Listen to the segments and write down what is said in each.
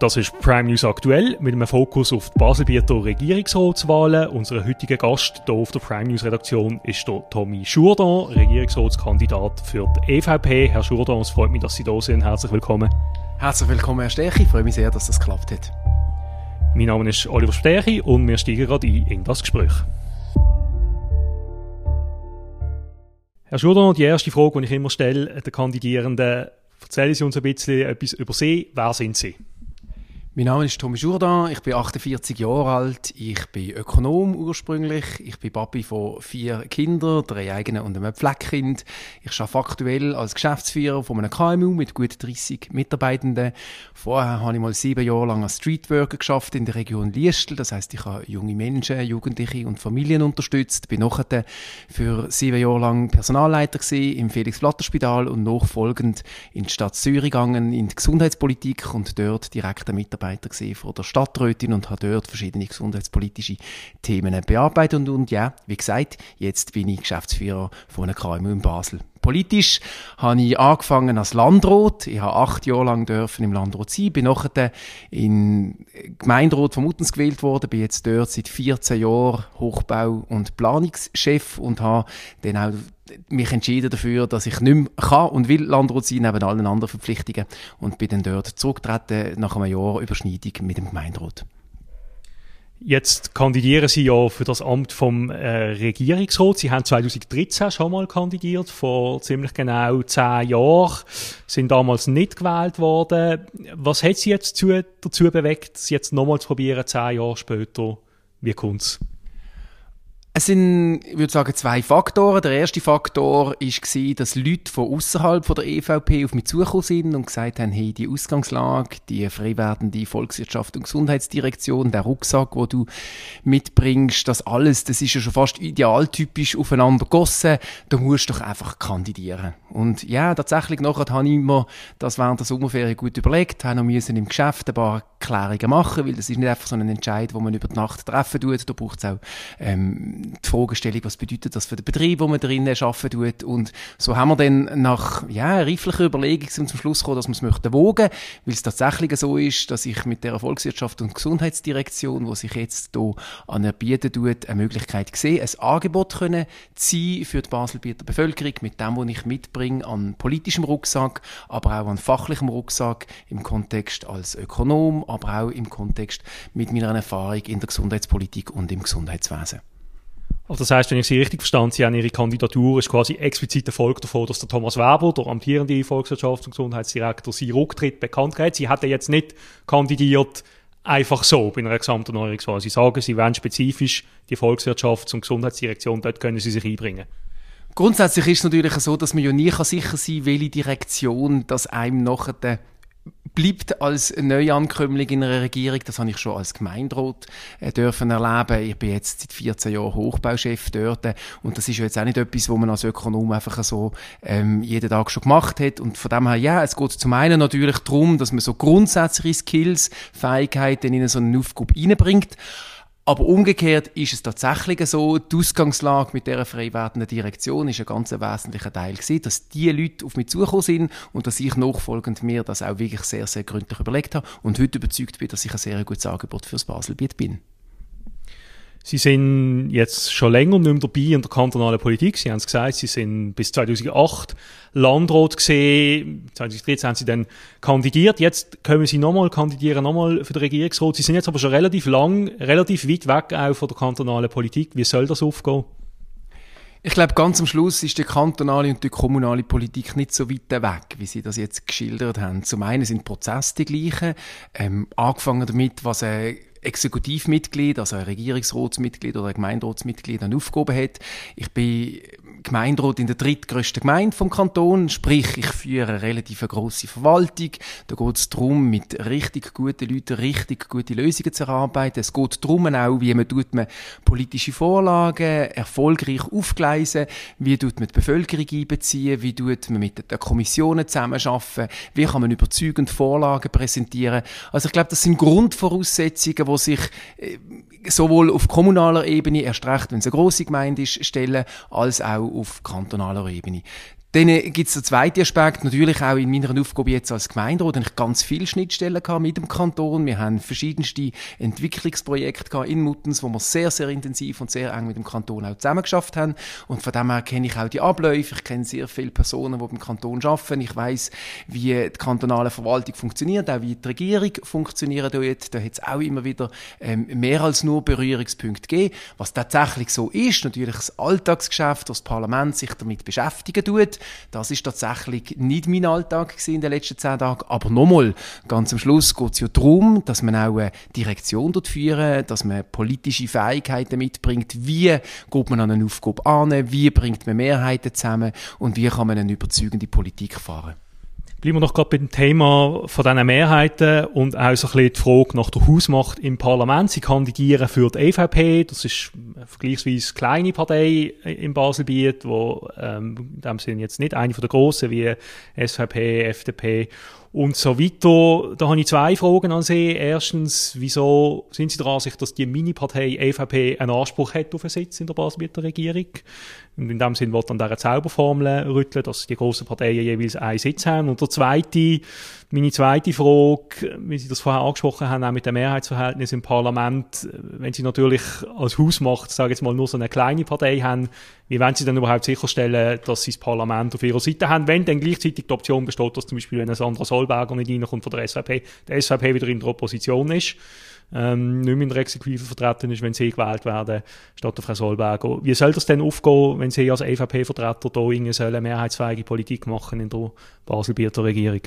Das ist Prime News aktuell mit einem Fokus auf die Baselbieter Regierungsratswahlen. Unser heutiger Gast hier auf der Prime News Redaktion ist der Tommy Jourdan, Regierungsratskandidat für die EVP. Herr Jourdan, es freut mich, dass Sie da sind. Herzlich willkommen. Herzlich willkommen, Herr Stärchi. Ich freue mich sehr, dass das geklappt hat. Mein Name ist Oliver Stärchi und wir steigen gerade ein in das Gespräch. Herr Jourdan, die erste Frage, die ich immer stelle, den Kandidierenden, erzählen Sie uns ein bisschen etwas über Sie. Wer sind Sie? Mein Name ist Thomas Jourdan, ich bin 48 Jahre alt, ich bin Ökonom ursprünglich, ich bin Papi von vier Kindern, drei eigenen und einem Pfleckkind. Ich arbeite aktuell als Geschäftsführer von einem KMU mit gut 30 Mitarbeitenden. Vorher habe ich mal sieben Jahre lang als Streetworker geschafft in der Region Liestel, das heißt, ich habe junge Menschen, Jugendliche und Familien unterstützt, bin nachher für sieben Jahre lang Personalleiter im Felix-Platter-Spital und nachfolgend in die Stadt Zürich gegangen, in die Gesundheitspolitik und dort direkt Mitarbeiter Mitarbeiter von der Stadträtin und habe dort verschiedene gesundheitspolitische Themen bearbeitet. Und, und ja, wie gesagt, jetzt bin ich Geschäftsführer von einer KMU in Basel. Politisch habe ich angefangen als Landrat. Ich habe acht Jahre lang dürfen im Landrat sein. Bin nachher in Gemeinderat von Muttens gewählt worden. Bin jetzt dort seit 14 Jahren Hochbau- und Planungschef und habe dann auch mich entschieden dafür, dass ich nicht mehr kann und will Landrat sein, neben allen anderen Verpflichtungen. Und bin dann dort zurückgetreten nach einem Jahr Überschneidung mit dem Gemeinderat. Jetzt kandidieren Sie ja für das Amt vom äh, Regierungsrat. Sie haben 2013 schon mal kandidiert, vor ziemlich genau zehn Jahren, sind damals nicht gewählt worden. Was hat Sie jetzt dazu, dazu bewegt, es jetzt nochmal zu probieren, zehn Jahre später? Wie kommt's? Es sind, ich würde sagen, zwei Faktoren. Der erste Faktor war, dass Leute von außerhalb der EVP auf mich zugekommen sind und gesagt haben, hey, die Ausgangslage, die frei werdende Volkswirtschaft und Gesundheitsdirektion, der Rucksack, den du mitbringst, das alles, das ist ja schon fast idealtypisch aufeinander gegossen. Da musst du doch einfach kandidieren. Und ja, tatsächlich nachher habe ich mir das während der Sommerferien gut überlegt, habe noch müssen im Geschäft ein paar Klärungen machen, weil das ist nicht einfach so ein Entscheid, wo man über die Nacht treffen tut. Da braucht es auch ähm, die Fragestellung, was bedeutet das für den Betrieb, wo man drinnen arbeiten tut. Und so haben wir dann nach ja, reiflicher Überlegung zum Schluss gekommen, dass wir es möchten wogen, weil es tatsächlich so ist, dass ich mit der Volkswirtschaft und Gesundheitsdirektion, wo sich jetzt hier anerbieten tut, eine Möglichkeit sehe, ein Angebot können sein für die Baselbieter Bevölkerung mit dem, was ich mitbringe an politischem Rucksack, aber auch an fachlichem Rucksack im Kontext als Ökonom, aber auch im Kontext mit meiner Erfahrung in der Gesundheitspolitik und im Gesundheitswesen. Also das heißt, wenn ich Sie richtig verstanden Sie haben Ihre Kandidatur ist quasi explizit Erfolg davon, dass der Thomas Weber, der amtierende Volkswirtschafts- und Gesundheitsdirektor, Sie Rücktritt bekannt hat. Sie hätten jetzt nicht kandidiert einfach so bei einer Gesamterneuerungswahl. Sie sagen, Sie wollen spezifisch die Volkswirtschafts- und Gesundheitsdirektion, dort können Sie sich einbringen. Grundsätzlich ist es natürlich so, dass man ja nie sicher sein kann, welche Direktion das einem nachher bleibt als Neuankömmling in einer Regierung. Das habe ich schon als Gemeinderat äh, dürfen erleben. Ich bin jetzt seit 14 Jahren Hochbauchef dort und das ist jetzt auch nicht etwas, wo man als Ökonom einfach so ähm, jeden Tag schon gemacht hat. Und von dem her, ja, es geht zum einen natürlich darum, dass man so grundsätzliche Skills, Fähigkeiten in so eine Aufgabe reinbringt. Aber umgekehrt ist es tatsächlich so, die Ausgangslage mit dieser frei werdenden Direktion ist ein ganz wesentlicher Teil gewesen, dass die Leute auf mich zugekommen sind und dass ich nachfolgend mir das auch wirklich sehr, sehr gründlich überlegt habe und heute überzeugt bin, dass ich ein sehr gutes Angebot fürs Baselbiet bin. Sie sind jetzt schon länger nicht mehr dabei in der kantonalen Politik. Sie haben es gesagt, Sie sind bis 2008 Landrat gesehen. 2013 haben Sie dann kandidiert. Jetzt können Sie nochmal kandidieren, nochmal für den Regierungsrat. Sie sind jetzt aber schon relativ lang, relativ weit weg auch von der kantonalen Politik. Wie soll das aufgehen? Ich glaube, ganz am Schluss ist die kantonale und die kommunale Politik nicht so weit weg, wie Sie das jetzt geschildert haben. Zum einen sind Prozesse die gleichen, ähm, angefangen damit, was eine Exekutivmitglied, also ein Regierungsratsmitglied oder ein Gemeinderatsmitglied eine Aufgabe hat. Ich bin Gemeinderat in der drittgrößten Gemeinde vom Kanton, sprich, ich führe eine relativ grosse Verwaltung. Da geht es darum, mit richtig guten Leuten richtig gute Lösungen zu erarbeiten. Es geht darum auch, wie man, tut man politische Vorlagen erfolgreich aufgleisen, wie tut man die Bevölkerung einbeziehen, wie tut man mit den Kommissionen zusammenarbeiten, wie kann man überzeugend Vorlagen präsentieren. Also ich glaube, das sind Grundvoraussetzungen, die sich äh, sowohl auf kommunaler Ebene, erst recht, wenn es eine grosse Gemeinde ist, stellen, als auch auf kantonaler Ebene. Dann gibt es den zweiten Aspekt, natürlich auch in meiner Aufgabe jetzt als Gemeinderat, ich ganz viele Schnittstellen mit dem Kanton. Wir haben verschiedenste Entwicklungsprojekte in Muttens, wo wir sehr, sehr intensiv und sehr eng mit dem Kanton auch zusammengeschafft haben. Und von dem her kenne ich auch die Abläufe. Ich kenne sehr viele Personen, die beim Kanton arbeiten. Ich weiß, wie die kantonale Verwaltung funktioniert, auch wie die Regierung funktioniert dort. Da hat es auch immer wieder ähm, mehr als nur Berührungspunkte gegeben. Was tatsächlich so ist, natürlich das Alltagsgeschäft, das Parlament sich damit beschäftigen tut, das ist tatsächlich nicht mein Alltag in den letzten zehn Tagen. Aber nochmal, ganz am Schluss geht es ja darum, dass man auch eine Direktion dort führen, dass man politische Fähigkeiten mitbringt. Wie geht man an eine Aufgabe an? Wie bringt man Mehrheiten zusammen? Und wie kann man eine überzeugende Politik fahren? Bleiben wir noch gerade beim Thema von diesen Mehrheiten und auch so ein bisschen die Frage nach der Hausmacht im Parlament. Sie kandidieren für die EVP, das ist eine vergleichsweise kleine Partei im Baselbiet, wo ähm, in dem Sinne jetzt nicht eine von der grossen wie SVP, FDP und so weiter. Da habe ich zwei Fragen an Sie. Erstens, wieso sind Sie der Ansicht, dass die Mini-Partei EVP einen Anspruch hat auf einen Sitz in der Baselbieter Regierung? Und in dem Sinn wird dann dieser Zauberformel rütteln, dass die grossen Parteien jeweils einen Sitz haben. Und der zweite, meine zweite Frage, wie Sie das vorher angesprochen haben, auch mit dem Mehrheitsverhältnis im Parlament, wenn Sie natürlich als Hausmacht, sage ich jetzt mal, nur so eine kleine Partei haben, wie wollen Sie denn überhaupt sicherstellen, dass Sie das Parlament auf Ihrer Seite haben, wenn dann gleichzeitig die Option besteht, dass zum Beispiel, wenn ein Sandra Solberger nicht reinkommt von der SVP, der SVP wieder in der Opposition ist? ähm, nicht mehr in der Exekutive vertreten ist, wenn sie gewählt werden, statt der Frau Solberger. Wie soll das denn aufgehen, wenn Sie als EVP-Vertreter da eine mehrheitsfähige Politik machen in der Basel-Bieter Regierung?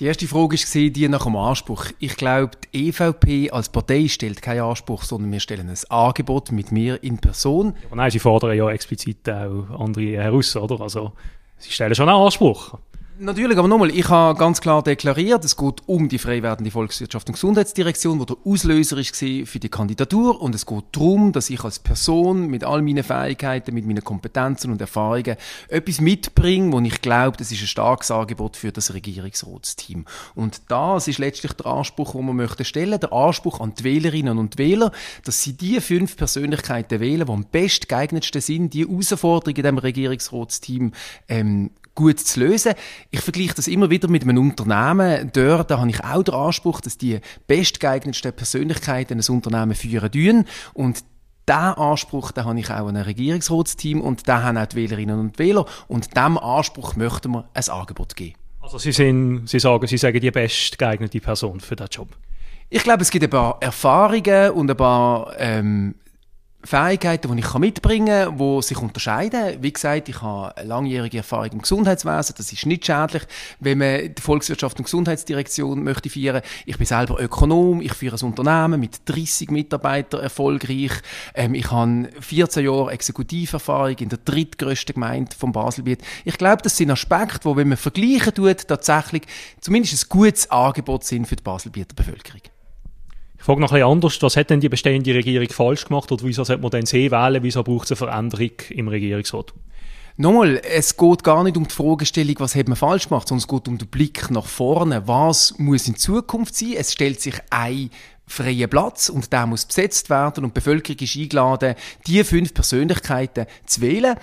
Die erste Frage war die nach dem Anspruch. Ich glaube, die EVP als Partei stellt keinen Anspruch, sondern wir stellen ein Angebot mit mir in Person. Aber nein, sie fordern ja explizit auch andere heraus, oder? Also, sie stellen schon einen Anspruch. Natürlich, aber nochmal, ich habe ganz klar deklariert, es geht um die frei werdende Volkswirtschaft und Gesundheitsdirektion, wo der Auslöser ist für die Kandidatur und es geht darum, dass ich als Person mit all meinen Fähigkeiten, mit meinen Kompetenzen und Erfahrungen etwas mitbringe, wo ich glaube, das ist ein starkes Angebot für das Regierungsratsteam. Und das ist letztlich der Anspruch, den wir möchten stellen, der Anspruch an die Wählerinnen und Wähler, dass sie die fünf Persönlichkeiten wählen, die am best geeignetsten sind, die Herausforderungen in diesem Regierungsratsteam ähm, gut zu lösen. Ich vergleiche das immer wieder mit einem Unternehmen. Dort da habe ich auch den Anspruch, dass die bestgeeignetsten Persönlichkeiten ein Unternehmen führen dürfen. Und diesen Anspruch, den habe ich auch an ein Regierungsratsteam und den haben auch die Wählerinnen und Wähler. Und diesem Anspruch möchten wir ein Angebot geben. Also Sie, sind, Sie sagen, Sie sagen die bestgeeignete Person für diesen Job? Ich glaube, es gibt ein paar Erfahrungen und ein paar ähm, Fähigkeiten, die ich mitbringen kann, die sich unterscheiden. Wie gesagt, ich habe langjährige Erfahrung im Gesundheitswesen. Das ist nicht schädlich, wenn man die Volkswirtschaft und Gesundheitsdirektion möchte führen. Ich bin selber Ökonom. Ich führe ein Unternehmen mit 30 Mitarbeitern erfolgreich. Ähm, ich habe 14 Jahre Exekutiverfahrung in der drittgrößten Gemeinde vom Baselbiet. Ich glaube, das sind Aspekte, die, wenn man vergleichen tut, tatsächlich zumindest ein gutes Angebot sind für die Baselbieter Bevölkerung. Ich frage noch ein bisschen anders, was hat denn die bestehende Regierung falsch gemacht oder wieso sollte man denn sie wählen, wieso braucht es eine Veränderung im Regierungsrat? Nochmal, es geht gar nicht um die Fragestellung, was hat man falsch gemacht, sondern es geht um den Blick nach vorne. Was muss in Zukunft sein? Es stellt sich ein freier Platz und der muss besetzt werden und die Bevölkerung ist eingeladen, die fünf Persönlichkeiten zu wählen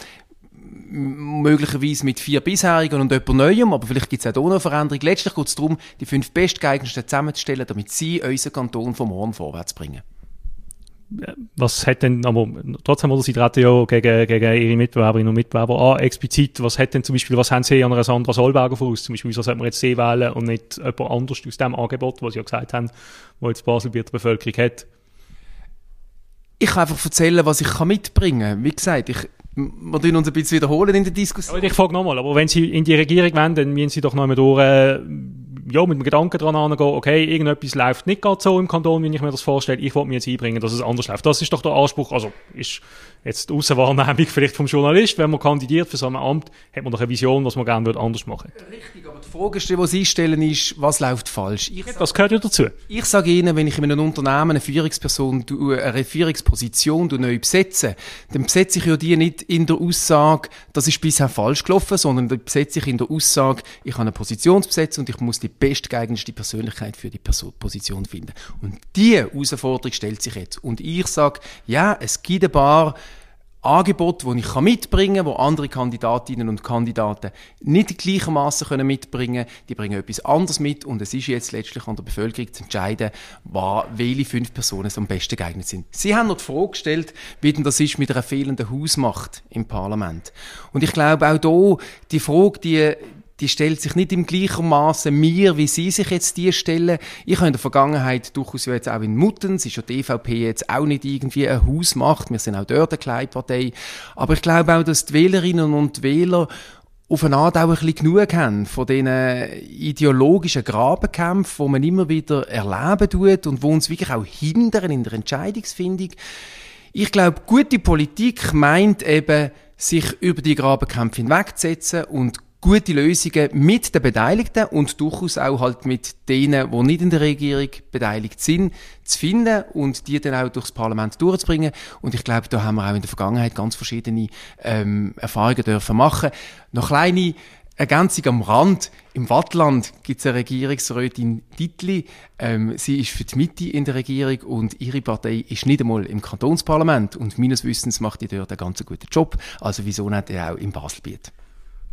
möglicherweise mit vier bisherigen und jemand Neuem, aber vielleicht gibt es auch hier noch eine Veränderung. Letztlich geht es darum, die fünf bestgeeignetsten zusammenzustellen, damit sie unseren Kanton vom morgen vorwärts bringen. Was hat denn, aber trotzdem, oder Sie treten ja gegen, gegen Ihre Mitbewerberinnen und Mitbewerber an, explizit, was hat denn zum Beispiel, was haben Sie an einer Sandra Solberger voraus? Zum Beispiel, wieso sollte man jetzt sie wählen und nicht jemand anders aus dem Angebot, was Sie ja gesagt haben, wo jetzt Basel die Bevölkerung hat? Ich kann einfach erzählen, was ich mitbringen kann. Wie gesagt, ich, wir tun uns ein bisschen wiederholen in der Diskussion. Ich frage nochmal, aber wenn Sie in die Regierung wollen, dann müssen Sie doch noch einmal durch, äh, ja, mit dem Gedanken dran angehen, okay, irgendetwas läuft nicht gerade so im Kanton, wie ich mir das vorstelle, ich wollte mir jetzt einbringen, dass es anders läuft. Das ist doch der Anspruch, also ist jetzt die Aussenwahrnehmung vielleicht vom Journalist, wenn man kandidiert für so ein Amt, hat man doch eine Vision, was man gerne würde anders machen Richtig, aber die Frage, die Sie stellen, ist, was läuft falsch? Ich das gehört ja dazu. Ich sage Ihnen, wenn ich in einem Unternehmen eine Führungsperson, eine Führungsposition neu besetze, dann besetze ich ja die nicht in der Aussage, das ist bisher falsch gelaufen, sondern dann besetze ich in der Aussage, ich habe eine Position besetzt und ich muss die bestgeeignetste Persönlichkeit für die Position finden. Und diese Herausforderung stellt sich jetzt. Und ich sage, ja, es gibt ein paar Angebot, das ich mitbringen kann, wo andere Kandidatinnen und Kandidaten nicht gleichermaßen mitbringen können. Die bringen etwas anderes mit und es ist jetzt letztlich an der Bevölkerung zu entscheiden, welche fünf Personen am besten geeignet sind. Sie haben noch die Frage gestellt, wie denn das ist mit einer fehlenden Hausmacht im Parlament. Und ich glaube auch hier, die Frage, die die stellt sich nicht im gleichen Maße mir, wie Sie sich jetzt die stellen. Ich habe in der Vergangenheit durchaus jetzt auch in Mutten, es ist ja die EVP jetzt auch nicht irgendwie ein Hausmacht, wir sind auch dort eine Kleinpartei, aber ich glaube auch, dass die Wählerinnen und Wähler auf eine Art auch ein bisschen genug haben von diesen ideologischen Grabenkämpfen, die man immer wieder erleben tut und wo uns wirklich auch hindern in der Entscheidungsfindung. Ich glaube, gute Politik meint eben, sich über die Grabenkämpfe hinwegzusetzen und gute Lösungen mit den Beteiligten und durchaus auch halt mit denen, die nicht in der Regierung beteiligt sind, zu finden und die dann auch durchs Parlament durchzubringen. Und ich glaube, da haben wir auch in der Vergangenheit ganz verschiedene ähm, Erfahrungen dürfen machen. Noch kleine Ergänzung am Rand. Im Wattland gibt es eine Regierungsrätin Dittli. Ähm, sie ist für die Mitte in der Regierung und ihre Partei ist nicht einmal im Kantonsparlament. Und meines Wissens macht die dort einen ganz guten Job. Also wieso nicht auch im Baselbiet?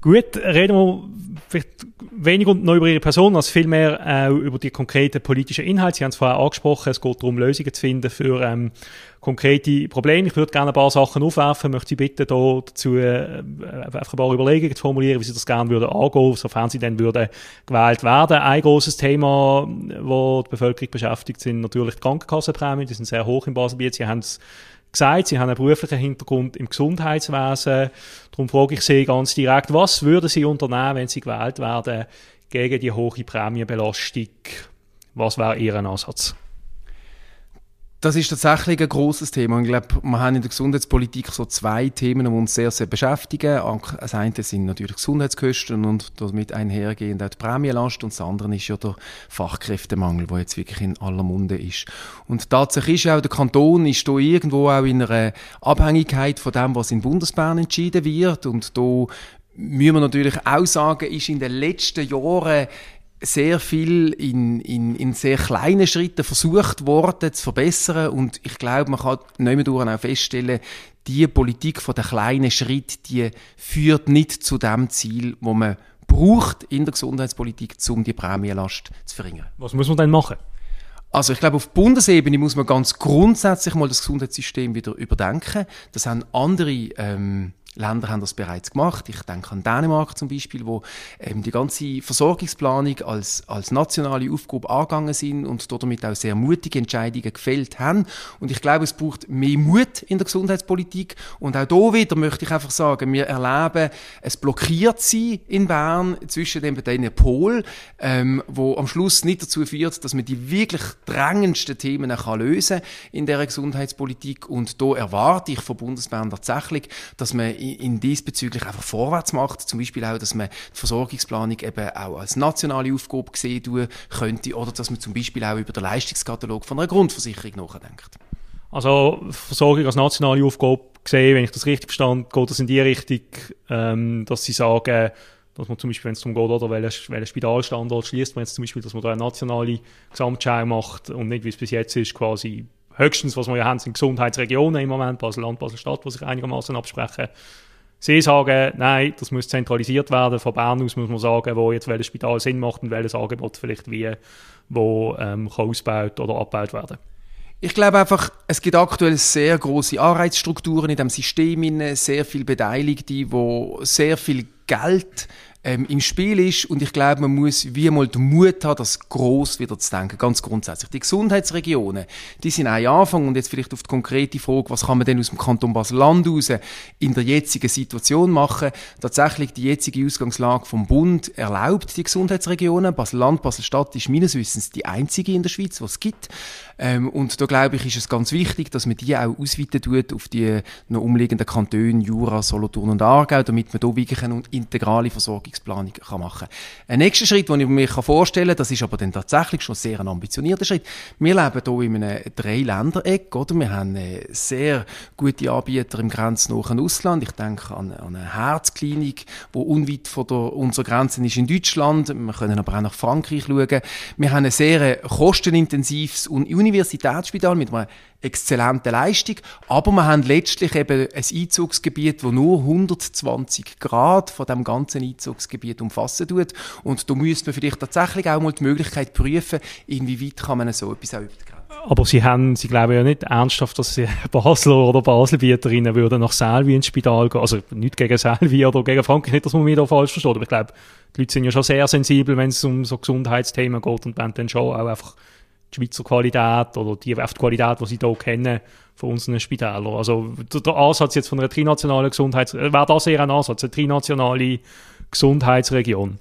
Gut, reden wir vielleicht weniger noch über Ihre Person, als vielmehr auch über die konkreten politischen Inhalte. Sie haben es vorher angesprochen, es geht darum, Lösungen zu finden für ähm, konkrete Probleme. Ich würde gerne ein paar Sachen aufwerfen, möchte Sie bitten, da dazu äh, einfach ein paar Überlegungen zu formulieren, wie Sie das gerne würden angehen, sofern Sie dann würden gewählt werden. Ein großes Thema, wo die Bevölkerung beschäftigt, sind natürlich die Krankenkassenprämien. Die sind sehr hoch in Baselbiet. Sie haben es gesagt, Sie haben einen beruflichen Hintergrund im Gesundheitswesen. Darum frage ich Sie ganz direkt, was würden Sie unternehmen, wenn Sie gewählt werden, gegen die hohe Prämienbelastung? Was wäre Ihr Ansatz? Das ist tatsächlich ein großes Thema. Ich glaube, wir haben in der Gesundheitspolitik so zwei Themen, die uns sehr, sehr beschäftigen. Das eine sind natürlich Gesundheitskosten und damit einhergehend auch die Prämienlast und das andere ist ja der Fachkräftemangel, der jetzt wirklich in aller Munde ist. Und tatsächlich ist auch der Kanton ist da irgendwo auch in einer Abhängigkeit von dem, was in Bundesbern entschieden wird und da müssen wir natürlich auch sagen, ist in den letzten Jahren sehr viel in, in, in sehr kleinen Schritten versucht worden zu verbessern und ich glaube, man kann nicht auch feststellen, die Politik von der kleinen Schritt, die führt nicht zu dem Ziel, wo man braucht in der Gesundheitspolitik, um die Prämienlast zu verringern. Was muss man denn machen? Also ich glaube, auf Bundesebene muss man ganz grundsätzlich mal das Gesundheitssystem wieder überdenken. Das haben andere ähm, Länder haben das bereits gemacht. Ich denke an Dänemark zum Beispiel, wo ähm, die ganze Versorgungsplanung als, als nationale Aufgabe angegangen sind und damit auch sehr mutige Entscheidungen gefällt haben. Und ich glaube, es braucht mehr Mut in der Gesundheitspolitik. Und auch hier wieder möchte ich einfach sagen, wir erleben es blockiert sie in Bern zwischen den beiden Polen, ähm, wo am Schluss nicht dazu führt, dass man die wirklich drängendsten Themen kann lösen in der Gesundheitspolitik. Und da erwarte ich von Bundesbern tatsächlich, dass man in diesbezüglich einfach vorwärts macht. Zum Beispiel auch, dass man die Versorgungsplanung eben auch als nationale Aufgabe sehen könnte oder dass man zum Beispiel auch über den Leistungskatalog von einer Grundversicherung nachdenkt. Also Versorgung als nationale Aufgabe gesehen, wenn ich das richtig verstanden geht das in die Richtung, ähm, dass sie sagen, dass man zum Beispiel, wenn es darum geht, oder welchen, welchen Spitalstandort schließt man jetzt zum Beispiel, dass man da eine nationale Gesamtschau macht und nicht, wie es bis jetzt ist, quasi höchstens, was wir ja haben, sind Gesundheitsregionen im Moment, Basel-Land, Basel-Stadt, die sich einigermaßen absprechen. Sie sagen, nein, das muss zentralisiert werden. Von Bern aus muss man sagen, wo jetzt welches Spital Sinn macht und welches Angebot vielleicht wie, wo ähm, kann ausgebaut oder abgebaut werden. Ich glaube einfach, es gibt aktuell sehr große Anreizstrukturen in dem System, sehr viele Beteiligte, die sehr viel Geld ähm, im Spiel ist. Und ich glaube, man muss wie mal den Mut haben, das gross wieder zu denken, ganz grundsätzlich. Die Gesundheitsregionen, die sind ein Anfang und jetzt vielleicht auf die konkrete Frage, was kann man denn aus dem Kanton Basel-Land in der jetzigen Situation machen? Tatsächlich die jetzige Ausgangslage vom Bund erlaubt die Gesundheitsregionen. Basel-Land, Basel-Stadt ist meines Wissens die einzige in der Schweiz, was es gibt. Ähm, und da glaube ich, ist es ganz wichtig, dass man die auch ausweiten tut auf die noch umliegenden Kantone, Jura, Solothurn und Aargau, damit man da wirklich eine integrale Versorgungsplanung kann machen kann. Ein nächster Schritt, den ich mir vorstellen kann, das ist aber dann tatsächlich schon sehr ein ambitionierter Schritt. Wir leben hier in einem Drei-Länder-Eck, oder? Wir haben sehr gute Anbieter im grenznahen Ausland. Ich denke an, an eine Herzklinik, die unweit von der, unserer Grenzen ist in Deutschland. Wir können aber auch nach Frankreich schauen. Wir haben ein sehr kostenintensives und Universitätsspital mit einem exzellente Leistung, aber wir haben letztlich eben ein Einzugsgebiet, wo nur 120 Grad von dem ganzen Einzugsgebiet umfassen tut und da müsste man vielleicht tatsächlich auch mal die Möglichkeit prüfen, inwieweit kann man so etwas auch übergreifen. Aber sie haben, sie glauben ja nicht ernsthaft, dass sie Basler oder Baselbieterinnen würden nach Selvi ins Spital gehen. Also nicht gegen Selvi oder gegen Frankreich, nicht, dass man mich da falsch versteht. Aber ich glaube, die Leute sind ja schon sehr sensibel, wenn es um so Gesundheitsthemen geht und wollen dann schon auch einfach die Schweizer Qualität oder die, Qualität, die sie hier kennen, von unseren Spitälern. Also der Ansatz jetzt von einer trinationalen Gesundheits... Wäre das eher ein Ansatz, eine trinationale Gesundheitsregion?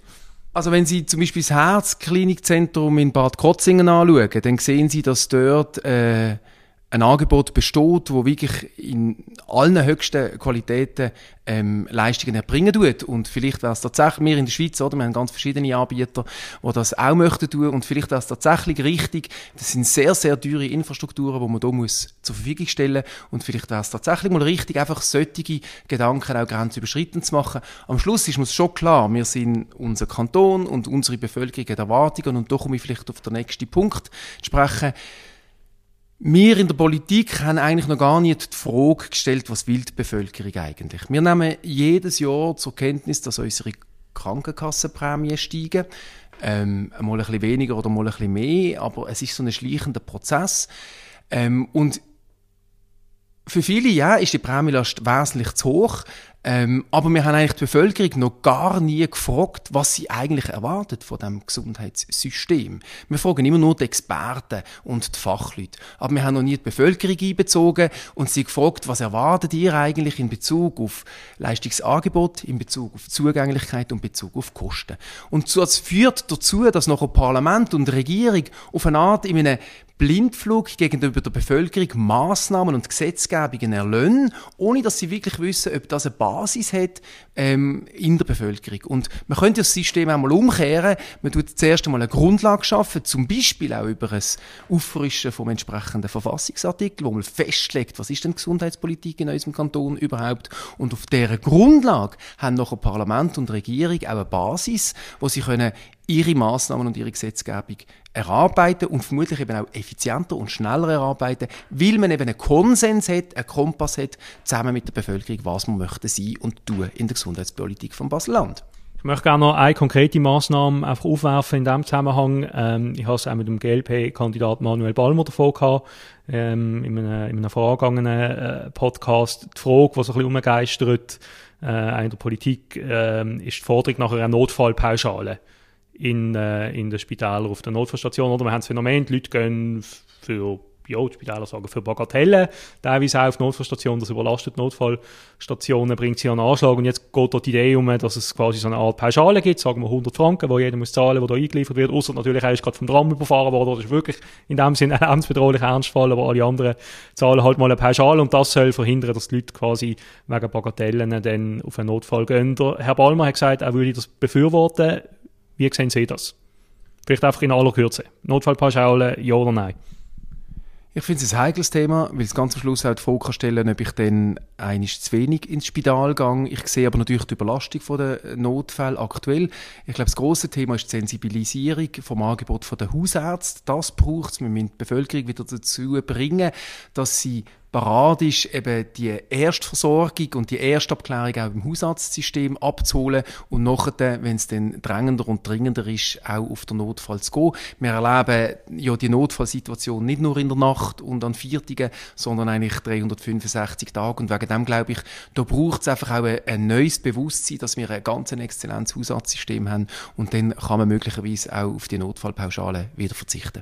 Also wenn Sie zum Beispiel das Herzklinikzentrum in Bad Krotzingen anschauen, dann sehen Sie, dass dort äh, ein Angebot besteht, wo wirklich in allen höchsten Qualitäten ähm, Leistungen erbringen tut. Und vielleicht wäre es tatsächlich, wir in der Schweiz, oder, wir haben ganz verschiedene Anbieter, die das auch möchten tun. Und vielleicht wäre es tatsächlich richtig, das sind sehr, sehr teure Infrastrukturen, die man hier muss zur Verfügung stellen Und vielleicht wäre es tatsächlich mal richtig, einfach solche Gedanken auch grenzüberschreitend zu machen. Am Schluss ist uns schon klar, wir sind unser Kanton und unsere Bevölkerung hat Erwartungen. Und da komme ich vielleicht auf den nächsten Punkt zu sprechen. Wir in der Politik haben eigentlich noch gar nicht die Frage gestellt, was will die Bevölkerung eigentlich. Wir nehmen jedes Jahr zur Kenntnis, dass unsere Krankenkassenprämien steigen. Ähm, mal ein bisschen weniger oder mal ein bisschen mehr, aber es ist so ein schleichender Prozess. Ähm, und für viele, ja, ist die Prämienlast wesentlich zu hoch. Ähm, aber wir haben eigentlich die Bevölkerung noch gar nie gefragt, was sie eigentlich erwartet von dem Gesundheitssystem. Wir fragen immer nur die Experten und die Fachleute. Aber wir haben noch nie die Bevölkerung einbezogen und sie gefragt, was erwartet ihr eigentlich in Bezug auf Leistungsangebot, in Bezug auf Zugänglichkeit und in Bezug auf Kosten. Und das führt dazu, dass noch ein Parlament und Regierung auf eine Art in einem Blindflug gegenüber der Bevölkerung Maßnahmen und Gesetzgebungen erlösen, ohne dass sie wirklich wissen, ob das eine Basis hat ähm, in der Bevölkerung. Und man könnte das System einmal umkehren. Man tut zuerst einmal eine Grundlage schaffen, zum Beispiel auch über ein Auffrischen vom entsprechenden Verfassungsartikel, wo man festlegt, was ist denn Gesundheitspolitik in unserem Kanton überhaupt. Und auf dieser Grundlage haben nachher Parlament und Regierung auch eine Basis, wo sie können ihre Maßnahmen und ihre Gesetzgebung erarbeiten und vermutlich eben auch effizienter und schneller erarbeiten, weil man eben einen Konsens hat, einen Kompass hat, zusammen mit der Bevölkerung, was man möchte sein und tun in der Gesundheitspolitik von Basel-Land. Ich möchte gerne noch eine konkrete Maßnahme einfach aufwerfen in diesem Zusammenhang. Ähm, ich habe es auch mit dem GLP-Kandidat Manuel Balmer davon gehabt, ähm, in, einem, in einem vorangegangenen äh, Podcast. Die Frage, die so ein bisschen umgeistert äh, in der Politik, äh, ist die Forderung nach einer Notfallpauschale in, äh, in den Spitälern auf der Notfallstation. Oder wir haben das Phänomen, die Leute gehen für ja, die Spitäler sagen für Bagatellen, teilweise auch auf Notfallstationen, das überlastet Notfallstationen, bringt sie an Anschlag und jetzt geht dort die Idee um, dass es quasi so eine Art Pauschale gibt, sagen wir 100 Franken, wo jeder muss zahlen, der da eingeliefert wird, außer natürlich er ist gerade vom Tram überfahren worden, das ist wirklich in dem Sinne lebensbedrohlich Ernstfall, aber alle anderen zahlen halt mal eine Pauschale und das soll verhindern, dass die Leute quasi wegen Bagatellen dann auf einen Notfall gehen. Der Herr Ballmer hat gesagt, er würde das befürworten, wie sehen Sie das? Vielleicht einfach in aller Kürze. Notfallpauschale, ja oder nein? Ich finde es ein heikles Thema, weil es ganz am Schluss auch die Frage stellen ob ich dann eigentlich zu wenig ins Spital gehe. Ich sehe aber natürlich die Überlastung der Notfälle aktuell. Ich glaube, das große Thema ist die Sensibilisierung vom Angebot der Hausärzte. Das braucht es. Wir müssen die Bevölkerung wieder dazu bringen, dass sie parat ist, eben die Erstversorgung und die Erstabklärung auch im Hausarztsystem abzuholen und nachher, wenn es dann drängender und dringender ist, auch auf den Notfall zu gehen. Wir erleben ja die Notfallsituation nicht nur in der Nacht und an Viertigen, sondern eigentlich 365 Tage und wegen dem glaube ich, da braucht es einfach auch ein, ein, neues Bewusstsein, dass wir ein ganz exzellentes Hausarztsystem haben und dann kann man möglicherweise auch auf die Notfallpauschale wieder verzichten.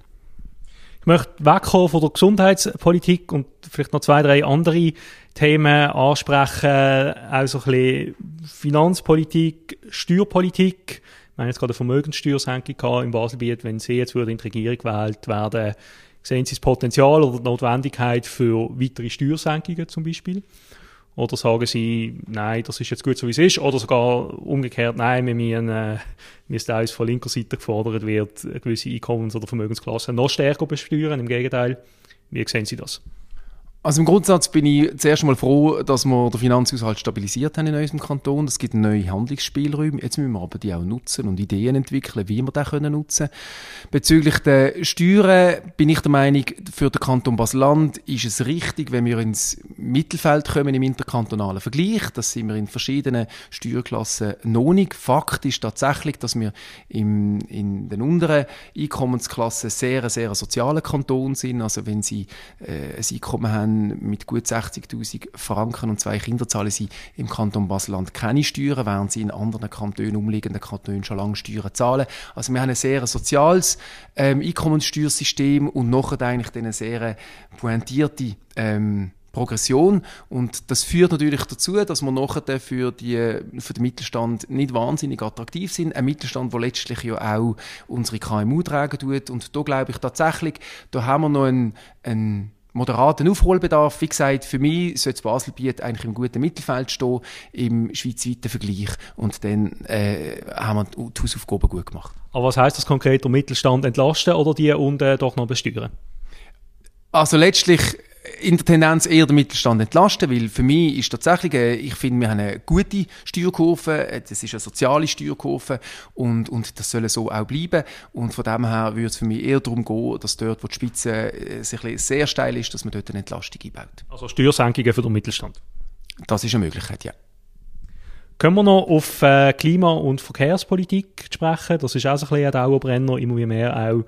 Ich möchte wegkommen von der Gesundheitspolitik und vielleicht noch zwei, drei andere Themen ansprechen. Auch so ein bisschen Finanzpolitik, Steuerpolitik. Wir haben jetzt gerade eine Vermögenssteuersenkung im Baselbiet. Wenn Sie jetzt in die Regierung gewählt werden, sehen Sie das Potenzial oder die Notwendigkeit für weitere Steuersenkungen zum Beispiel? Oder sagen sie, nein, das ist jetzt gut so wie es ist. Oder sogar umgekehrt, nein, wir müssen, äh, es teils von linker Seite gefordert wird, gewisse Einkommens- oder Vermögensklassen noch stärker besteuern. Im Gegenteil, wie sehen Sie das? Also im Grundsatz bin ich zuerst mal froh, dass wir den Finanzhaushalt stabilisiert haben in unserem Kanton. Es gibt neue Handlungsspielräume. Jetzt müssen wir aber die auch nutzen und Ideen entwickeln, wie wir die können nutzen Bezüglich der Steuern bin ich der Meinung, für den Kanton Basel-Land ist es richtig, wenn wir ins Mittelfeld kommen im interkantonalen Vergleich. Das sind wir in verschiedenen Steuerklassen noch nicht. Fakt ist tatsächlich, dass wir im, in den unteren Einkommensklassen sehr, sehr sozialen Kanton sind. Also wenn Sie äh, ein Einkommen haben, mit gut 60.000 Franken und zwei Kinder zahlen sie im Kanton Basel-Land keine Steuern, während sie in anderen Kantonen, umliegenden Kantonen schon lange Steuern zahlen. Also wir haben ein sehr soziales ähm, Einkommenssteuersystem und nachher eigentlich eine sehr pointierte ähm, Progression und das führt natürlich dazu, dass wir nachher für, die, für den Mittelstand nicht wahnsinnig attraktiv sind. Ein Mittelstand, der letztlich ja auch unsere KMU tragen tut und da glaube ich tatsächlich, da haben wir noch einen, einen moderaten Aufholbedarf. Wie gesagt, für mich sollte das Baselbiet eigentlich im guten Mittelfeld stehen, im schweizweiten Vergleich. Und dann äh, haben wir die Hausaufgaben gut gemacht. Aber was heißt das konkret, den Mittelstand entlasten oder die unten doch noch besteuern? Also letztlich in der Tendenz eher den Mittelstand entlasten, weil für mich ist tatsächlich, äh, ich finde, wir haben eine gute Steuerkurve, äh, das ist eine soziale Steuerkurve und, und das soll so auch bleiben und von dem her würde es für mich eher darum gehen, dass dort, wo die Spitze äh, sich sehr steil ist, dass man dort eine Entlastung einbaut. Also Steuersenkungen für den Mittelstand? Das ist eine Möglichkeit, ja. Können wir noch auf äh, Klima- und Verkehrspolitik sprechen? Das ist auch so ein bisschen ein Dauerbrenner, immer mehr auch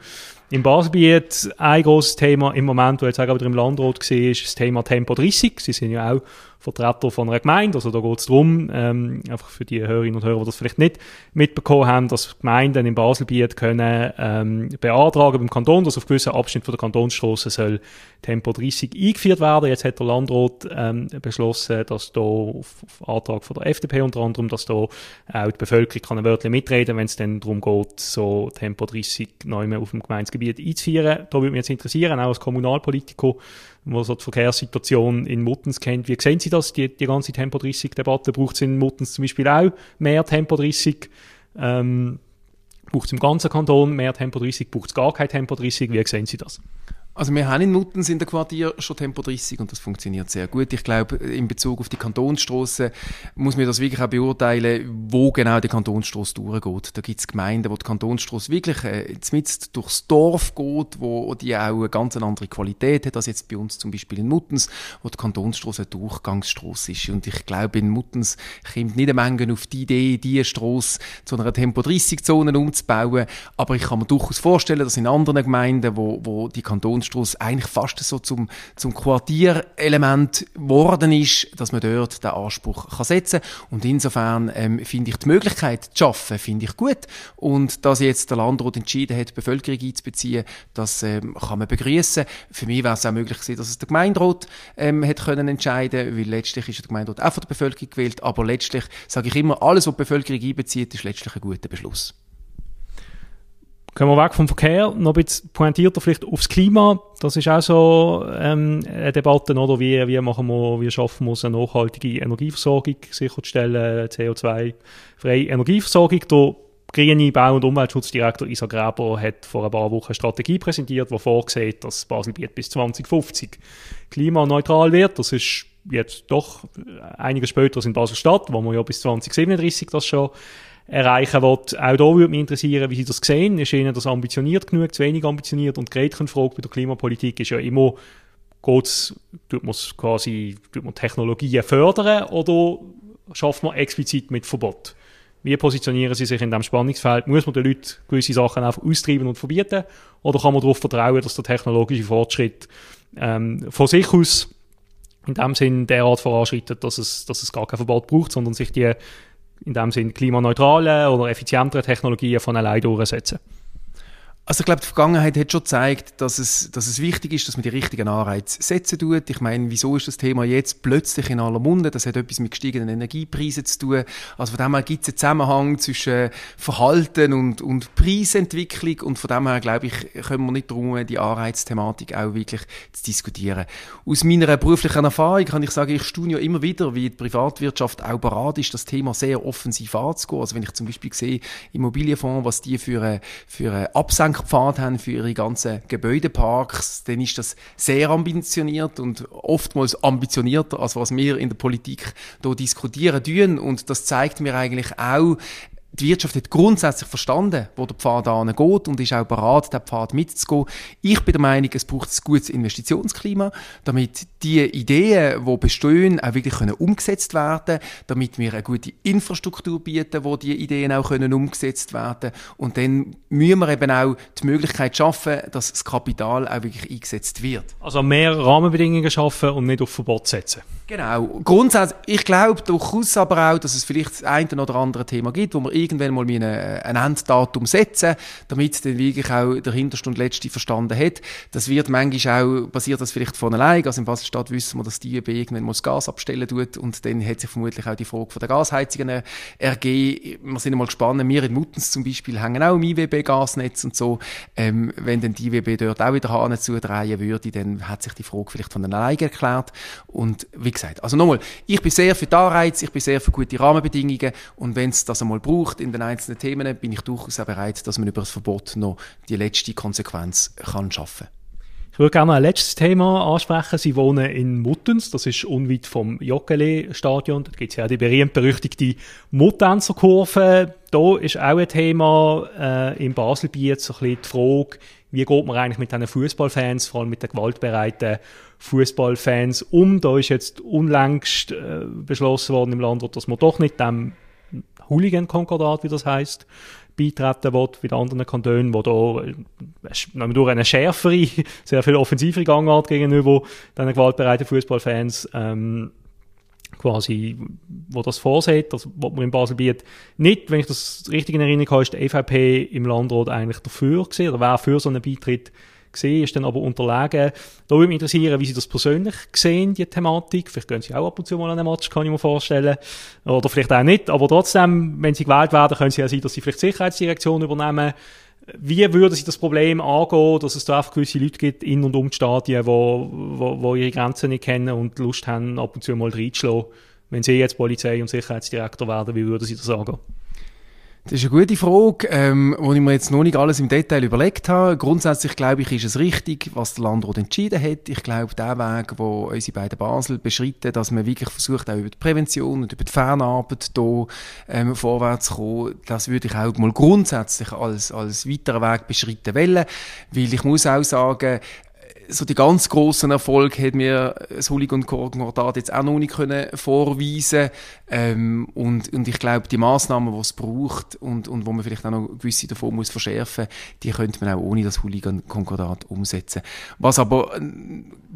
im Baselbiet. Ein grosses Thema im Moment, wo jetzt auch wieder im Landrat war, ist das Thema Tempo 30. Sie sind ja auch Vertreter von einer Gemeinde. Also da geht es darum, ähm, einfach für die Hörerinnen und Hörer, die das vielleicht nicht mitbekommen haben, dass Gemeinden im Baselbiet können ähm, beantragen beim Kanton, dass auf gewissen Abschnitt von der Kantonsstraße soll Tempo 30 eingeführt werden. Jetzt hat der Landrat ähm, beschlossen, dass da auf, auf Antrag von der FDP unter anderem, dass da auch die Bevölkerung kann ein Wörtchen mitreden, wenn es dann darum geht, so Tempo 30 neu mehr auf dem Gemeindegebiet einzuführen. Da würde mich jetzt interessieren, auch als Kommunalpolitiker, wo so die Verkehrssituation in Muttens kennt. Wie sehen Sie das, die, die ganze Tempo 30-Debatte? Braucht es in Muttens zum Beispiel auch mehr Tempo 30? Ähm, braucht es im ganzen Kanton mehr Tempo 30? Braucht es gar kein Tempo 30? Wie sehen Sie das? Also wir haben in Nuttens in der Quartier schon Tempo 30 und das funktioniert sehr gut. Ich glaube, in Bezug auf die Kantonsstrasse muss man das wirklich auch beurteilen, wo genau die Kantonsstrasse durchgeht. Da gibt es Gemeinden, wo die Kantonsstrasse wirklich äh, mit durchs Dorf geht, wo die auch eine ganz andere Qualität hat, als jetzt bei uns zum Beispiel in Muttens, wo die Kantonsstrasse eine Durchgangsstrasse ist. Und ich glaube, in Muttens kommt nicht eine Menge auf die Idee, diese Strasse zu einer Tempo 30-Zone umzubauen. Aber ich kann mir durchaus vorstellen, dass in anderen Gemeinden, wo, wo die Kantonsstrasse Anstoß eigentlich fast so zum, zum Quartierelement geworden ist, dass man dort den Anspruch kann setzen. Und insofern ähm, finde ich die Möglichkeit zu schaffen, finde ich gut. Und dass jetzt der Landrat entschieden hat, die Bevölkerung einzubeziehen, das ähm, kann man begrüßen. Für mich wäre es auch möglich gewesen, dass es der Gemeinderat ähm, hätte können entscheiden, weil letztlich ist der Gemeinderat auch von der Bevölkerung gewählt, aber letztlich sage ich immer, alles, was die Bevölkerung einbezieht, ist letztlich ein guter Beschluss. Gehen wir weg vom Verkehr, noch ein bisschen pointierter vielleicht aufs Klima. Das ist auch so ähm, eine Debatte, oder? Wie, wie machen wir, wie schaffen wir es, eine nachhaltige Energieversorgung sicherzustellen, CO2-freie Energieversorgung. Der grüne Bau- und Umweltschutzdirektor Isa Gräber hat vor ein paar Wochen eine Strategie präsentiert, die vorsieht, dass Baselbiet bis 2050 klimaneutral wird. Das ist jetzt doch einiges später als in Basel-Stadt, wo man ja bis 2037 das schon erreichen will. Auch da würde mich interessieren, wie Sie das sehen. Ist Ihnen das ambitioniert genug, zu wenig ambitioniert? Und die Gretchenfrage bei der Klimapolitik ist ja immer, geht's, tut man quasi, tut man Technologien fördern oder schafft man explizit mit Verbot? Wie positionieren Sie sich in diesem Spannungsfeld? Muss man den Leuten gewisse Sachen einfach austreiben und verbieten? Oder kann man darauf vertrauen, dass der technologische Fortschritt ähm, von sich aus in dem Sinn derart voranschreitet, dass es, dass es gar kein Verbot braucht, sondern sich die in dem Sinn klimaneutrale oder effizientere Technologien von allein durchsetzen. Also ich glaube, die Vergangenheit hat schon gezeigt, dass es, dass es wichtig ist, dass man die richtigen Anreize setzen tut. Ich meine, wieso ist das Thema jetzt plötzlich in aller Munde? Das hat etwas mit gestiegenen Energiepreisen zu tun. Also von dem her gibt es einen Zusammenhang zwischen Verhalten und, und Preisentwicklung und von dem her, glaube ich, können wir nicht darum, die Anreizthematik auch wirklich zu diskutieren. Aus meiner beruflichen Erfahrung kann ich sagen, ich ja immer wieder, wie die Privatwirtschaft auch bereit ist, das Thema sehr offensiv anzugehen. Also wenn ich zum Beispiel sehe, Immobilienfonds, was die für eine, für eine Absenkung Lenkpfad haben für ihre ganzen Gebäudeparks, dann ist das sehr ambitioniert und oftmals ambitionierter, als was wir in der Politik hier diskutieren tun. Und das zeigt mir eigentlich auch, die Wirtschaft hat grundsätzlich verstanden, wo der Pfad geht und ist auch bereit, den Pfad mitzugehen. Ich bin der Meinung, es braucht ein gutes Investitionsklima, damit die Ideen, die bestehen, auch wirklich können umgesetzt werden damit wir eine gute Infrastruktur bieten, wo die Ideen auch können umgesetzt werden Und dann müssen wir eben auch die Möglichkeit schaffen, dass das Kapital auch wirklich eingesetzt wird. Also mehr Rahmenbedingungen schaffen und nicht auf Verbot setzen. Genau. Grundsätzlich, ich glaube durchaus aber auch, dass es vielleicht das eine oder andere Thema gibt, wo wir irgendwann mal ein, ein Enddatum setzen, damit dann wirklich auch der hinterste und letzte verstanden hat. Das wird manchmal auch, passiert das vielleicht von allein. Also in Basel-Stadt wissen wir, dass die IEB irgendwann mal das Gas abstellen tut und dann hat sich vermutlich auch die Frage von der Gasheizungen ergeben. Wir sind mal gespannt. Wir in Muttens zum Beispiel hängen auch im IWB-Gasnetz und so. Ähm, wenn dann die IWB dort auch wieder Hahn zudrehen würde, dann hat sich die Frage vielleicht von allein erklärt. Und wie gesagt, also nochmal, ich bin sehr für die Anreize, ich bin sehr für gute Rahmenbedingungen und wenn es das einmal braucht in den einzelnen Themen, bin ich durchaus auch bereit, dass man über das Verbot noch die letzte Konsequenz kann schaffen ich würde gerne ein letztes Thema ansprechen. Sie wohnen in Muttens, das ist unweit vom Joggeli-Stadion. Da gibt es ja die berühmt-berüchtigte Muttenser-Kurve. Da ist auch ein Thema äh, im Baselbiet, so ein bisschen die Frage, wie geht man eigentlich mit diesen Fußballfans, vor allem mit den gewaltbereiten Fußballfans um? Da ist jetzt unlängst äh, beschlossen worden im Landrat, dass man doch nicht dem Hooligan-Konkordat, wie das heißt, beitreten will, wie anderen Kantonen, wo da äh, durch eine schärfere, sehr viel offensivere Gangart gegenüber diesen gewaltbereiten Fußballfans ähm, quasi, wo das vorsieht, das was man in Basel bietet. Nicht, wenn ich das richtig in Erinnerung habe, ist die EVP im Landrat eigentlich dafür gewesen, oder wäre für so einen Beitritt gesehen, ist dann aber unterlegen. Da würde mich interessieren, wie Sie das persönlich sehen, die Thematik. Vielleicht gehen Sie auch ab und zu mal einen Match, kann ich mir vorstellen. Oder vielleicht auch nicht. Aber trotzdem, wenn Sie gewählt werden, können Sie ja sein, dass Sie vielleicht die Sicherheitsdirektion übernehmen. Wie würde Sie das Problem angehen, dass es da einfach gewisse Leute gibt in und um die Stadien, wo, wo, wo ihre Grenzen nicht kennen und Lust haben, ab und zu mal reinzuschlagen? Wenn Sie jetzt Polizei- und Sicherheitsdirektor werden, wie würden Sie das angehen? Das ist eine gute Frage, ähm, wo ich mir jetzt noch nicht alles im Detail überlegt habe. Grundsätzlich glaube ich, ist es richtig, was der Landrat entschieden hat. Ich glaube, der Weg, wo unsere beiden Basel beschritten, dass man wirklich versucht, auch über die Prävention und über die Fernarbeit hier ähm, vorwärts zu kommen, das würde ich auch mal grundsätzlich als, als weiteren Weg beschritten wollen. Weil ich muss auch sagen, so die ganz großen Erfolg hat mir das Hooligan Konkordat jetzt auch noch nicht können vorweisen ähm, und, und ich glaube, die Massnahmen, die es braucht und, und wo man vielleicht auch noch gewisse davon muss verschärfen, die könnte man auch ohne das Hooligan Konkordat umsetzen. Was aber äh,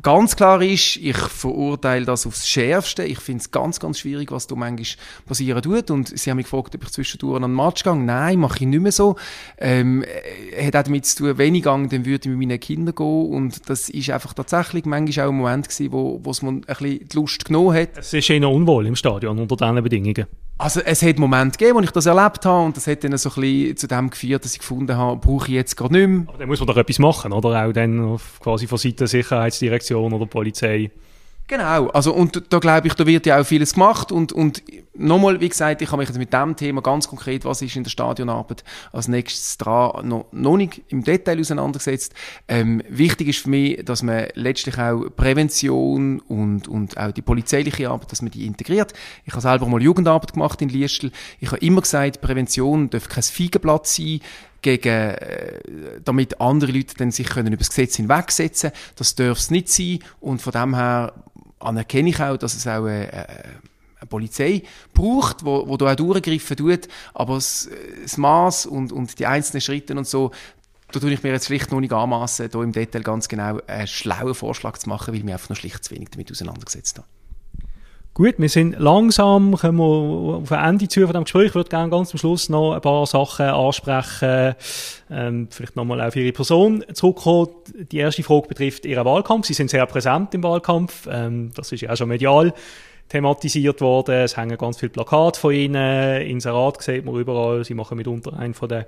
ganz klar ist, ich verurteile das aufs Schärfste. Ich finde es ganz, ganz schwierig, was da manchmal passieren tut. Und sie haben mich gefragt, ob ich zwischendurch an den Match gehe. Nein, mache ich nicht mehr so. Ähm, äh, hat auch damit zu tun, wenn ich gehe, dann würde ich mit meinen Kindern gehen. Und das ist einfach tatsächlich manchmal auch ein Moment gewesen, wo, wo es mir ein bisschen die Lust genommen hat. Es ist eher unwohl im Stadion unter diesen Bedingungen. Also es hat Momente gegeben, wo ich das erlebt habe und das hat dann so ein bisschen zu dem geführt, dass ich gefunden habe, brauche ich jetzt gerade nicht mehr. Aber dann muss man doch etwas machen, oder? Auch dann quasi von Seiten der Sicherheitsdirektion oder Polizei. Genau, also und da glaube ich, da wird ja auch vieles gemacht und, und nochmal, wie gesagt, ich habe mich jetzt mit dem Thema ganz konkret, was ist in der Stadionarbeit als nächstes dran, noch, noch nicht im Detail auseinandergesetzt. Ähm, wichtig ist für mich, dass man letztlich auch Prävention und, und auch die polizeiliche Arbeit, dass man die integriert. Ich habe selber mal Jugendarbeit gemacht in Liestel. Ich habe immer gesagt, Prävention darf kein Feigenblatt sein, gegen, äh, damit andere Leute dann sich können über das Gesetz hinwegsetzen. Das darf es nicht sein und von dem her anerkenne ich auch, dass es auch eine, eine Polizei braucht, wo, wo da auch durchgreifen tut, aber das, das Maß und, und die einzelnen Schritte und so, da tue ich mir jetzt schlicht noch nicht anmassen, da im Detail ganz genau einen schlauen Vorschlag zu machen, weil ich mich einfach noch schlicht zu wenig damit auseinandergesetzt habe. Gut, wir sind langsam, kommen wir auf ein Ende zu von dem Gespräch. Ich würde gerne ganz am Schluss noch ein paar Sachen ansprechen, ähm, vielleicht nochmal auf Ihre Person zurückkommen. Die erste Frage betrifft Ihren Wahlkampf. Sie sind sehr präsent im Wahlkampf. Ähm, das ist ja auch schon medial thematisiert worden. Es hängen ganz viele Plakate von Ihnen. Inserat sieht man überall. Sie machen mitunter einen von den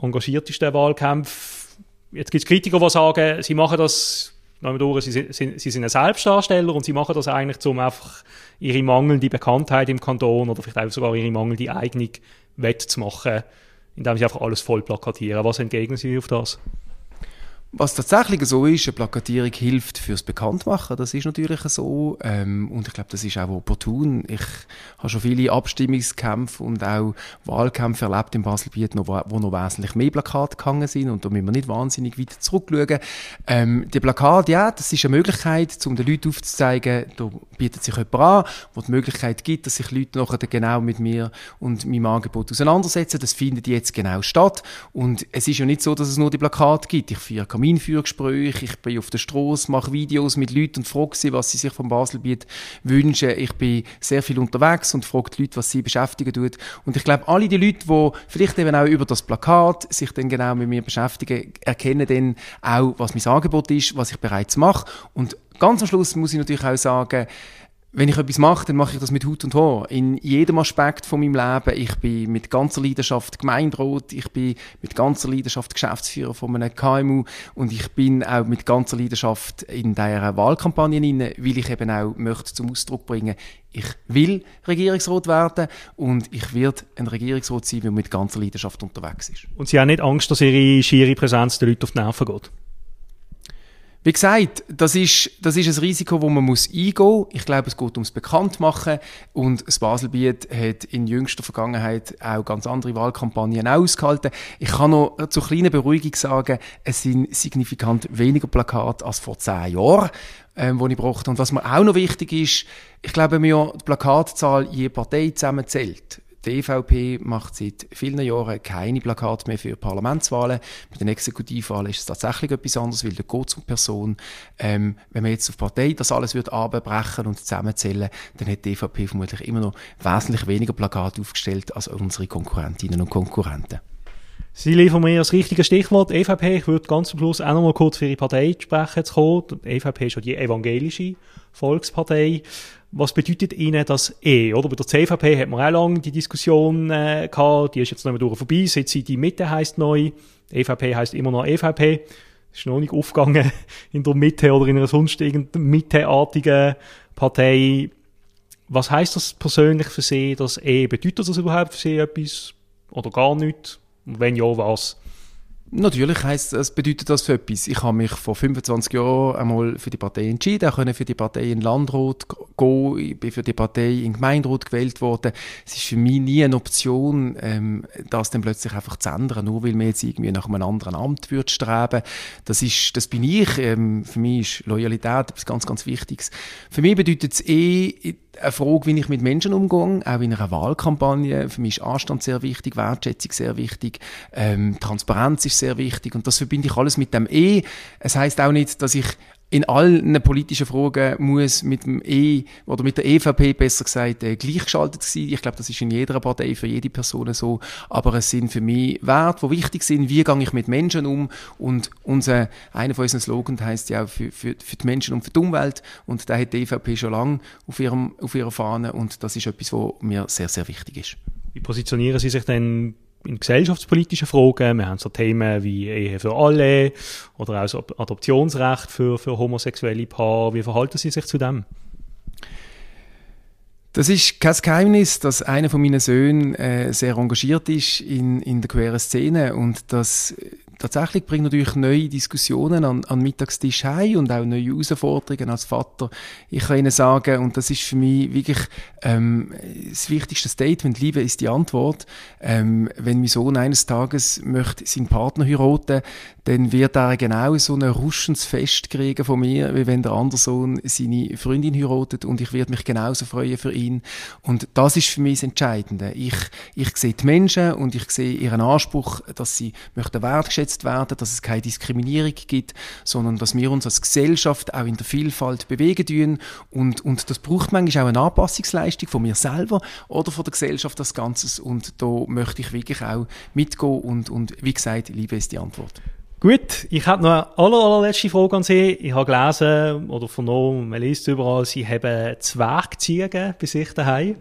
engagiertesten Wahlkämpfen. Jetzt gibt es Kritiker, die sagen, Sie machen das Sie sind, sie sind ein Selbstdarsteller und sie machen das eigentlich, um einfach ihre mangelnde Bekanntheit im Kanton oder vielleicht sogar ihre mangelnde Eignung wettzumachen indem sie einfach alles voll plakatieren. Was entgegnen Sie auf das? Was tatsächlich so ist, eine Plakatierung hilft fürs Bekanntmachen, das ist natürlich so. Ähm, und ich glaube, das ist auch opportun. Ich habe schon viele Abstimmungskämpfe und auch Wahlkämpfe erlebt in Baselbiet, wo, wo noch wesentlich mehr Plakate gehangen sind. Und da müssen wir nicht wahnsinnig weit zurückschauen. Ähm, die Plakate, ja, das ist eine Möglichkeit, um den Leuten aufzuzeigen, da bietet sich jemand an, wo die Möglichkeit gibt, dass sich Leute nachher genau mit mir und meinem Angebot auseinandersetzen. Das findet jetzt genau statt. Und es ist ja nicht so, dass es nur die Plakate gibt. Ich Kaminführgespräche, ich bin auf der Straße, mache Videos mit Leuten und frage sie, was sie sich vom Baselbiet wünschen. Ich bin sehr viel unterwegs und frage die Leute, was sie beschäftigen tut. Und ich glaube, alle die Leute, die vielleicht eben auch über das Plakat sich dann genau mit mir beschäftigen, erkennen dann auch, was mein Angebot ist, was ich bereits mache. Und ganz am Schluss muss ich natürlich auch sagen, wenn ich etwas mache, dann mache ich das mit Hut und Haar. In jedem Aspekt von meinem Leben. Ich bin mit ganzer Leidenschaft Gemeinderat, ich bin mit ganzer Leidenschaft Geschäftsführer von einem KMU und ich bin auch mit ganzer Leidenschaft in dieser Wahlkampagne inne, weil ich eben auch möchte zum Ausdruck bringen, ich will Regierungsrat werden und ich werde ein Regierungsrat sein, der mit ganzer Leidenschaft unterwegs ist. Und Sie haben nicht Angst, dass Ihre schiere Präsenz den Leuten auf die Nerven geht? Wie gesagt, das ist, das ist ein Risiko, das man muss eingehen muss. Ich glaube, es geht ums Bekanntmachen und das Baselbiet hat in jüngster Vergangenheit auch ganz andere Wahlkampagnen ausgehalten. Ich kann noch zur kleinen Beruhigung sagen, es sind signifikant weniger Plakate als vor zehn Jahren, ähm, die ich brauchte. Und was mir auch noch wichtig ist, ich glaube, man die Plakatzahl je Partei zusammenzählt, die EVP macht seit vielen Jahren keine Plakate mehr für Parlamentswahlen. Bei den Exekutivwahlen ist es tatsächlich etwas anderes, weil da geht es um Person. Ähm, wenn man jetzt auf Partei das alles wird abbrechen und zusammenzählen, dann hat die EVP vermutlich immer noch wesentlich weniger Plakate aufgestellt als unsere Konkurrentinnen und Konkurrenten. Sie liefern mir das richtige Stichwort EVP. Ich würde ganz zum Schluss auch noch mal kurz für Ihre Partei sprechen. Die EVP ist ja die evangelische Volkspartei. Was bedeutet Ihnen das E? Oder bei der CVP hat man auch lange die Diskussion äh, gehabt, die ist jetzt noch mal durch vorbei, seit sie die Mitte heißt neu, EVP heißt immer noch EVP. Ist noch nicht aufgegangen in der Mitte oder in einer sonst irgendeiner Mitteartigen Partei. Was heißt das persönlich für Sie, das E? Bedeutet das überhaupt für Sie etwas oder gar nichts? Und wenn ja, was? Natürlich heisst es bedeutet das für etwas. Ich habe mich vor 25 Jahren einmal für die Partei entschieden, können für die Partei in Landrat gehen, ich bin für die Partei in Gemeinderat gewählt worden. Es ist für mich nie eine Option, ähm, das dann plötzlich einfach zu ändern, nur weil man jetzt irgendwie nach einem anderen Amt würde streben. Das ist, das bin ich. Ähm, für mich ist Loyalität etwas ganz, ganz Wichtiges. Für mich bedeutet es eh, eine Frage, wie ich mit Menschen umgehe, auch in einer Wahlkampagne. Für mich ist Anstand sehr wichtig, Wertschätzung sehr wichtig, ähm, Transparenz ist sehr wichtig und das verbinde ich alles mit dem E. Es heißt auch nicht, dass ich in allen politischen Fragen muss mit dem E oder mit der EVP besser gesagt äh, gleichgeschaltet sein. Ich glaube, das ist in jeder Partei für jede Person so. Aber es sind für mich Werte, die wichtig sind. Wie gehe ich mit Menschen um? Und unser, einer von unseren Slogans heißt ja auch für, für, für die Menschen und für die Umwelt. Und da hat die EVP schon lange auf, ihrem, auf ihrer Fahne. Und das ist etwas, was mir sehr, sehr wichtig ist. Wie positionieren Sie sich denn in gesellschaftspolitischen Fragen. Wir haben so Themen wie Ehe für alle oder auch so Adoptionsrecht für, für homosexuelle Paare. Wie verhalten Sie sich zu dem? Das ist kein Geheimnis, dass einer von meinen Söhnen äh, sehr engagiert ist in, in der queeren Szene und dass tatsächlich bringt natürlich neue Diskussionen an, an Mittagstisch heim und auch neue Herausforderungen als Vater. Ich kann Ihnen sagen, und das ist für mich wirklich ähm, das wichtigste Statement, Liebe ist die Antwort. Ähm, wenn mein Sohn eines Tages möchte seinen Partner heiraten, dann wird er genau so ein ruschendes Fest kriegen von mir, wie wenn der andere Sohn seine Freundin heiratet und ich werde mich genauso freuen für ihn. Und das ist für mich das Entscheidende. Ich, ich sehe die Menschen und ich sehe ihren Anspruch, dass sie möchten wertgeschätzt umgesetzt werden, dass es keine Diskriminierung gibt, sondern dass wir uns als Gesellschaft auch in der Vielfalt bewegen tun und, und das braucht manchmal auch eine Anpassungsleistung von mir selber oder von der Gesellschaft als Ganzes und da möchte ich wirklich auch mitgehen und, und wie gesagt, Liebe ist die Antwort. Gut, ich habe noch eine aller, allerletzte Frage an Sie. Ich habe gelesen oder vernommen, man liest überall, Sie haben Zwergziegen bei sich daheim.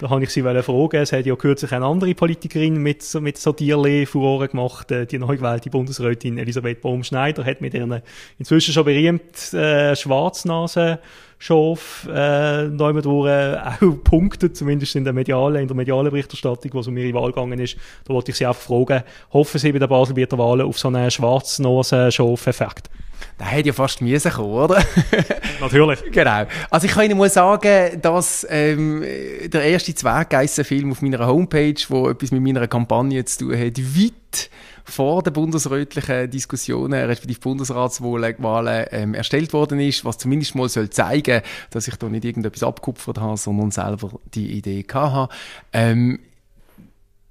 Da habe ich Sie fragen, es hat ja kürzlich eine andere Politikerin mit, mit so Tierli Furore gemacht, äh, die neu gewählte Bundesrätin Elisabeth Baum-Schneider hat mit ihren inzwischen schon berühmten äh, Schwarznasen Schof äh, durch, äh, auch punktet, zumindest in der medialen, in der medialen Berichterstattung, wo es um ihre Wahl gegangen ist. Da wollte ich Sie einfach fragen, hoffen Sie bei der Baselbieter Wahl auf so einen Schwarznosen-Schof-Effekt? Der hätte ja fast müssen kommen, oder? Natürlich. Genau. Also ich kann Ihnen mal sagen, dass ähm, der erste Zwerggeissen-Film auf meiner Homepage, wo etwas mit meiner Kampagne zu tun hat, weit vor den bundesrätlichen Diskussionen, respektive Bundesratswahlen, ähm, erstellt worden ist, was zumindest mal soll zeigen, dass ich da nicht irgendetwas abkupfert habe, sondern selber die Idee hatte. Ähm,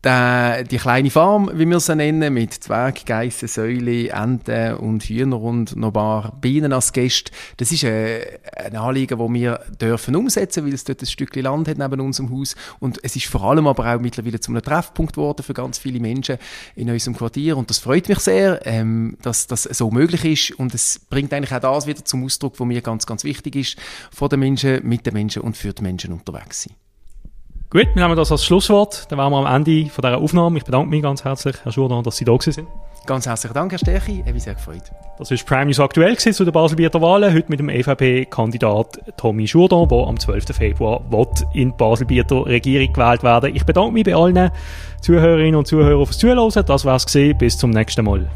die kleine Farm, wie wir sie nennen, mit Zwerg, Geissen, Säule, Enten und Hühner und noch ein paar Bienen als Gäste, das ist ein, ein Anliegen, das wir dürfen umsetzen, weil es dort ein Stückchen Land hat neben unserem Haus. Und es ist vor allem aber auch mittlerweile zu einem Treffpunkt geworden für ganz viele Menschen in unserem Quartier. Und das freut mich sehr, ähm, dass das so möglich ist. Und es bringt eigentlich auch das wieder zum Ausdruck, was mir ganz, ganz wichtig ist, von den Menschen, mit den Menschen und für die Menschen unterwegs sein. Gut, wir haben das als Schlusswort. Dann waren wir am Ende von dieser Aufnahme. Ich bedanke mich ganz herzlich, Herr Jourdan, dass Sie da sind. Ganz herzlichen Dank, Herr Stärchi. Ich bin sehr gefreut. Das war Prime News aktuell zu den Baselbieter Wahlen. Heute mit dem EVP-Kandidat Tommy Jourdan, der am 12. Februar in die Baselbieter Regierung gewählt werden Ich bedanke mich bei allen Zuhörerinnen und Zuhörern fürs Zuhören. Das war es Bis zum nächsten Mal.